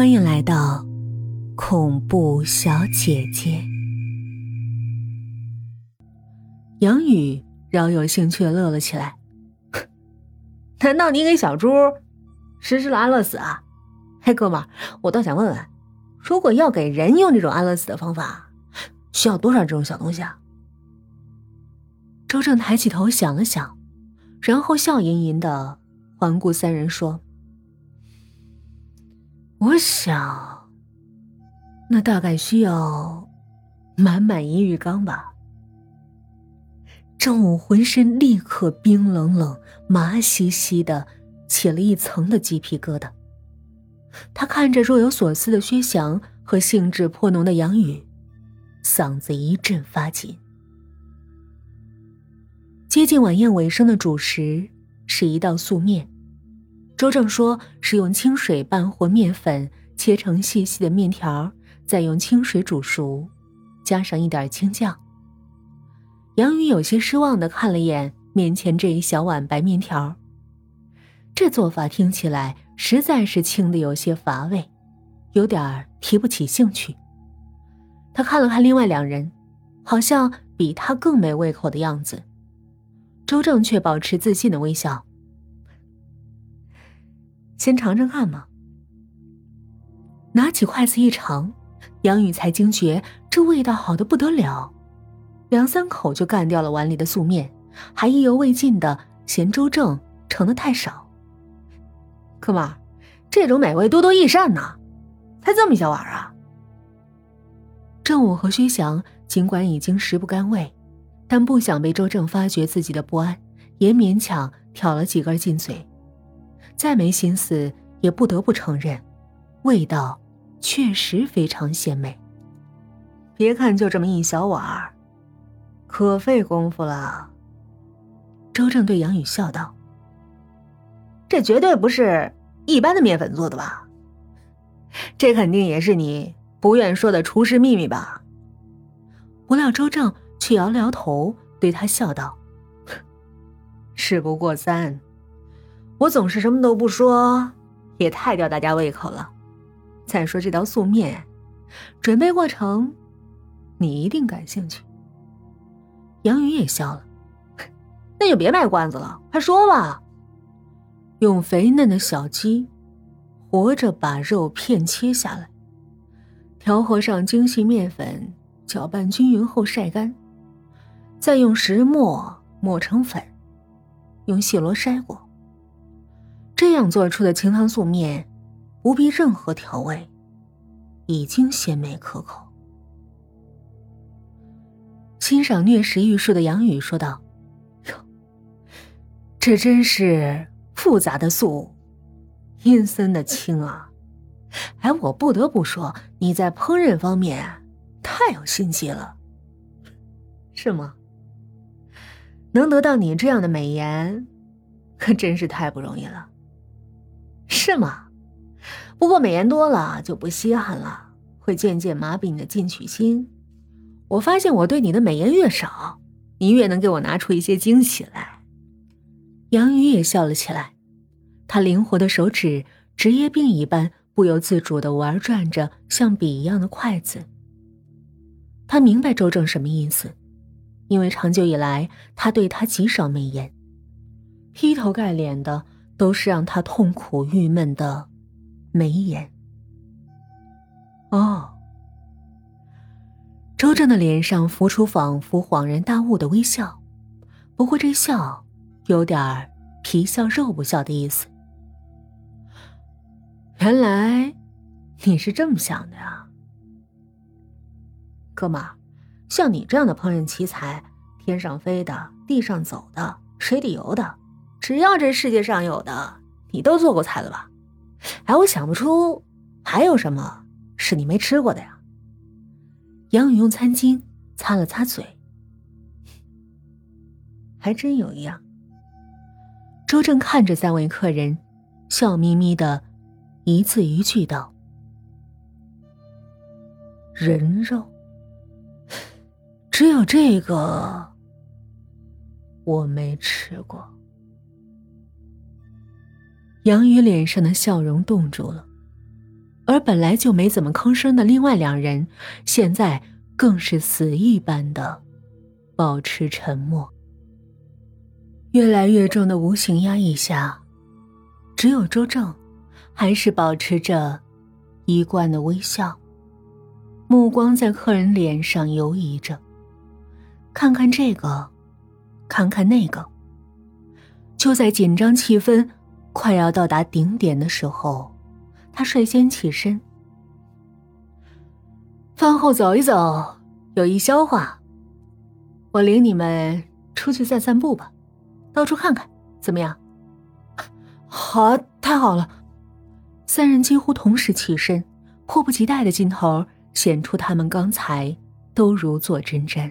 欢迎来到恐怖小姐姐。杨宇饶有兴趣的乐了起来。难道你给小猪实施了安乐死啊？嘿，哥们，我倒想问问，如果要给人用这种安乐死的方法，需要多少这种小东西啊？周正抬起头想了想，然后笑吟吟的环顾三人说。我想，那大概需要满满一浴缸吧。郑武浑身立刻冰冷冷、麻兮兮的，起了一层的鸡皮疙瘩。他看着若有所思的薛翔和兴致颇浓的杨宇，嗓子一阵发紧。接近晚宴尾声的主食是一道素面。周正说是用清水拌和面粉，切成细细的面条，再用清水煮熟，加上一点青酱。杨宇有些失望的看了眼面前这一小碗白面条，这做法听起来实在是轻的有些乏味，有点提不起兴趣。他看了看另外两人，好像比他更没胃口的样子。周正却保持自信的微笑。先尝尝看嘛。拿起筷子一尝，杨宇才惊觉这味道好的不得了，两三口就干掉了碗里的素面，还意犹未尽的嫌周正盛的太少。哥们儿，这种美味多多益善呢，才这么一小碗啊！郑武和薛翔尽管已经食不甘味，但不想被周正发觉自己的不安，也勉强挑了几根进嘴。再没心思，也不得不承认，味道确实非常鲜美。别看就这么一小碗儿，可费功夫了。周正对杨宇笑道：“这绝对不是一般的面粉做的吧？这肯定也是你不愿说的厨师秘密吧？”不料周正却摇了摇头，对他笑道：“事不过三。”我总是什么都不说，也太吊大家胃口了。再说这道素面，准备过程，你一定感兴趣。杨宇也笑了，那就别卖关子了，快说吧。用肥嫩的小鸡，活着把肉片切下来，调和上精细面粉，搅拌均匀后晒干，再用石磨磨成粉，用细罗筛过。这样做出的清汤素面，不必任何调味，已经鲜美可口。欣赏虐食欲术的杨宇说道：“哟，这真是复杂的素，阴森的清啊！哎，我不得不说，你在烹饪方面太有心机了，是吗？能得到你这样的美颜，可真是太不容易了。”是吗？不过美颜多了就不稀罕了，会渐渐麻痹你的进取心。我发现我对你的美颜越少，你越能给我拿出一些惊喜来。杨宇也笑了起来，他灵活的手指职业病一般，不由自主的玩转着像笔一样的筷子。他明白周正什么意思，因为长久以来他对他极少美颜，劈头盖脸的。都是让他痛苦郁闷的眉眼。哦，周正的脸上浮出仿佛恍然大悟的微笑，不过这笑有点皮笑肉不笑的意思。原来你是这么想的呀，哥们，像你这样的烹饪奇才，天上飞的、地上走的、水里游的。只要这世界上有的，你都做过菜了吧？哎，我想不出还有什么是你没吃过的呀。杨宇用餐巾擦了擦嘴，还真有一样。周正看着三位客人，笑眯眯的，一字一句道：“人肉，只有这个我没吃过。”杨宇脸上的笑容冻住了，而本来就没怎么吭声的另外两人，现在更是死一般的保持沉默。越来越重的无形压抑下，只有周正还是保持着一贯的微笑，目光在客人脸上游移着，看看这个，看看那个。就在紧张气氛快要到达顶点的时候。他率先起身，饭后走一走，有益消化。我领你们出去散散步吧，到处看看，怎么样？好，太好了！三人几乎同时起身，迫不及待的劲头显出他们刚才都如坐针毡。